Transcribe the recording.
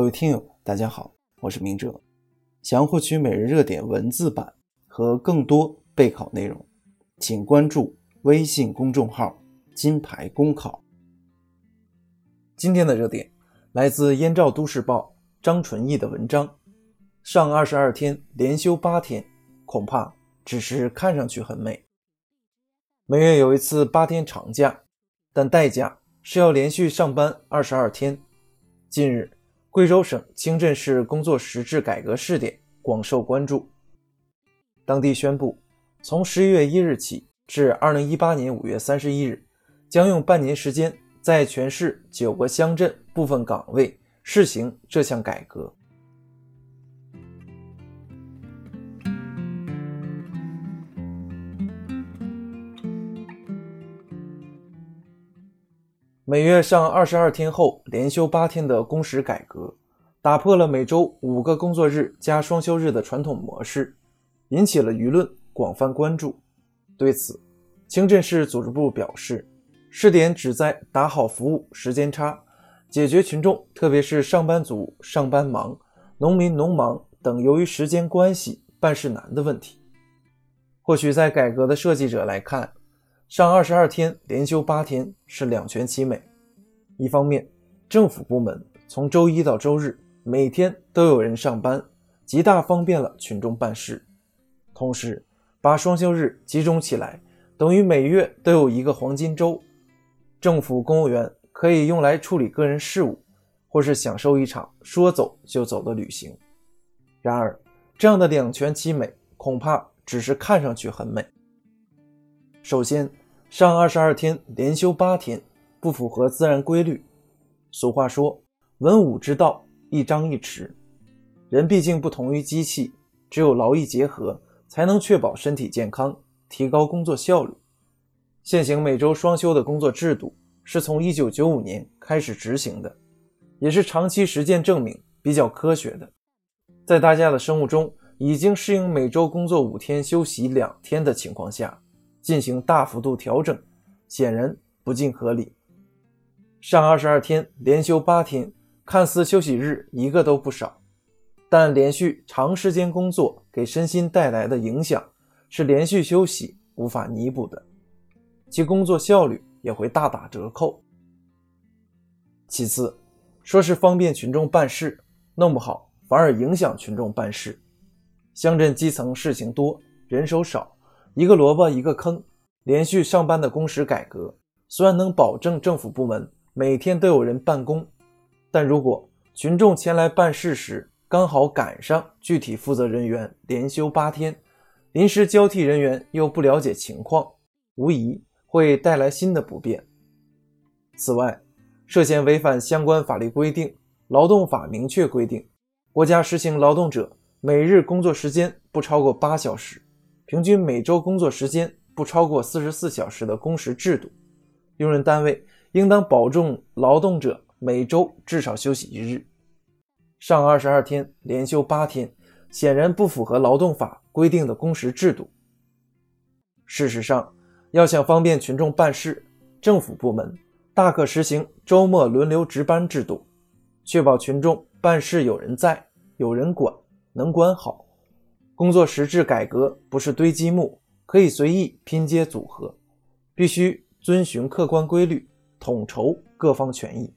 各位听友，大家好，我是明哲。想要获取每日热点文字版和更多备考内容，请关注微信公众号“金牌公考”。今天的热点来自《燕赵都市报》张纯义的文章：上二十二天连休八天，恐怕只是看上去很美。每月有一次八天长假，但代价是要连续上班二十二天。近日。贵州省清镇市工作实质改革试点广受关注。当地宣布，从十一月一日起至二零一八年五月三十一日，将用半年时间，在全市九个乡镇部分岗位试行这项改革。每月上二十二天后连休八天的工时改革，打破了每周五个工作日加双休日的传统模式，引起了舆论广泛关注。对此，清镇市组织部表示，试点旨在打好服务时间差，解决群众特别是上班族上班忙、农民农忙等由于时间关系办事难的问题。或许在改革的设计者来看，上二十二天连休八天是两全其美。一方面，政府部门从周一到周日每天都有人上班，极大方便了群众办事；同时，把双休日集中起来，等于每月都有一个黄金周，政府公务员可以用来处理个人事务，或是享受一场说走就走的旅行。然而，这样的两全其美恐怕只是看上去很美。首先，上二十二天连休八天。不符合自然规律。俗话说：“文武之道，一张一弛。”人毕竟不同于机器，只有劳逸结合，才能确保身体健康，提高工作效率。现行每周双休的工作制度是从1995年开始执行的，也是长期实践证明比较科学的。在大家的生物钟已经适应每周工作五天、休息两天的情况下，进行大幅度调整，显然不尽合理。上二十二天连休八天，看似休息日一个都不少，但连续长时间工作给身心带来的影响是连续休息无法弥补的，其工作效率也会大打折扣。其次，说是方便群众办事，弄不好反而影响群众办事。乡镇基层事情多，人手少，一个萝卜一个坑。连续上班的工时改革，虽然能保证政府部门。每天都有人办公，但如果群众前来办事时刚好赶上具体负责人员连休八天，临时交替人员又不了解情况，无疑会带来新的不便。此外，涉嫌违反相关法律规定，劳动法明确规定，国家实行劳动者每日工作时间不超过八小时，平均每周工作时间不超过四十四小时的工时制度，用人单位。应当保证劳动者每周至少休息一日，上二十二天连休八天，显然不符合劳动法规定的工时制度。事实上，要想方便群众办事，政府部门大可实行周末轮流值班制度，确保群众办事有人在、有人管、能管好。工作实质改革不是堆积木，可以随意拼接组合，必须遵循客观规律。统筹各方权益。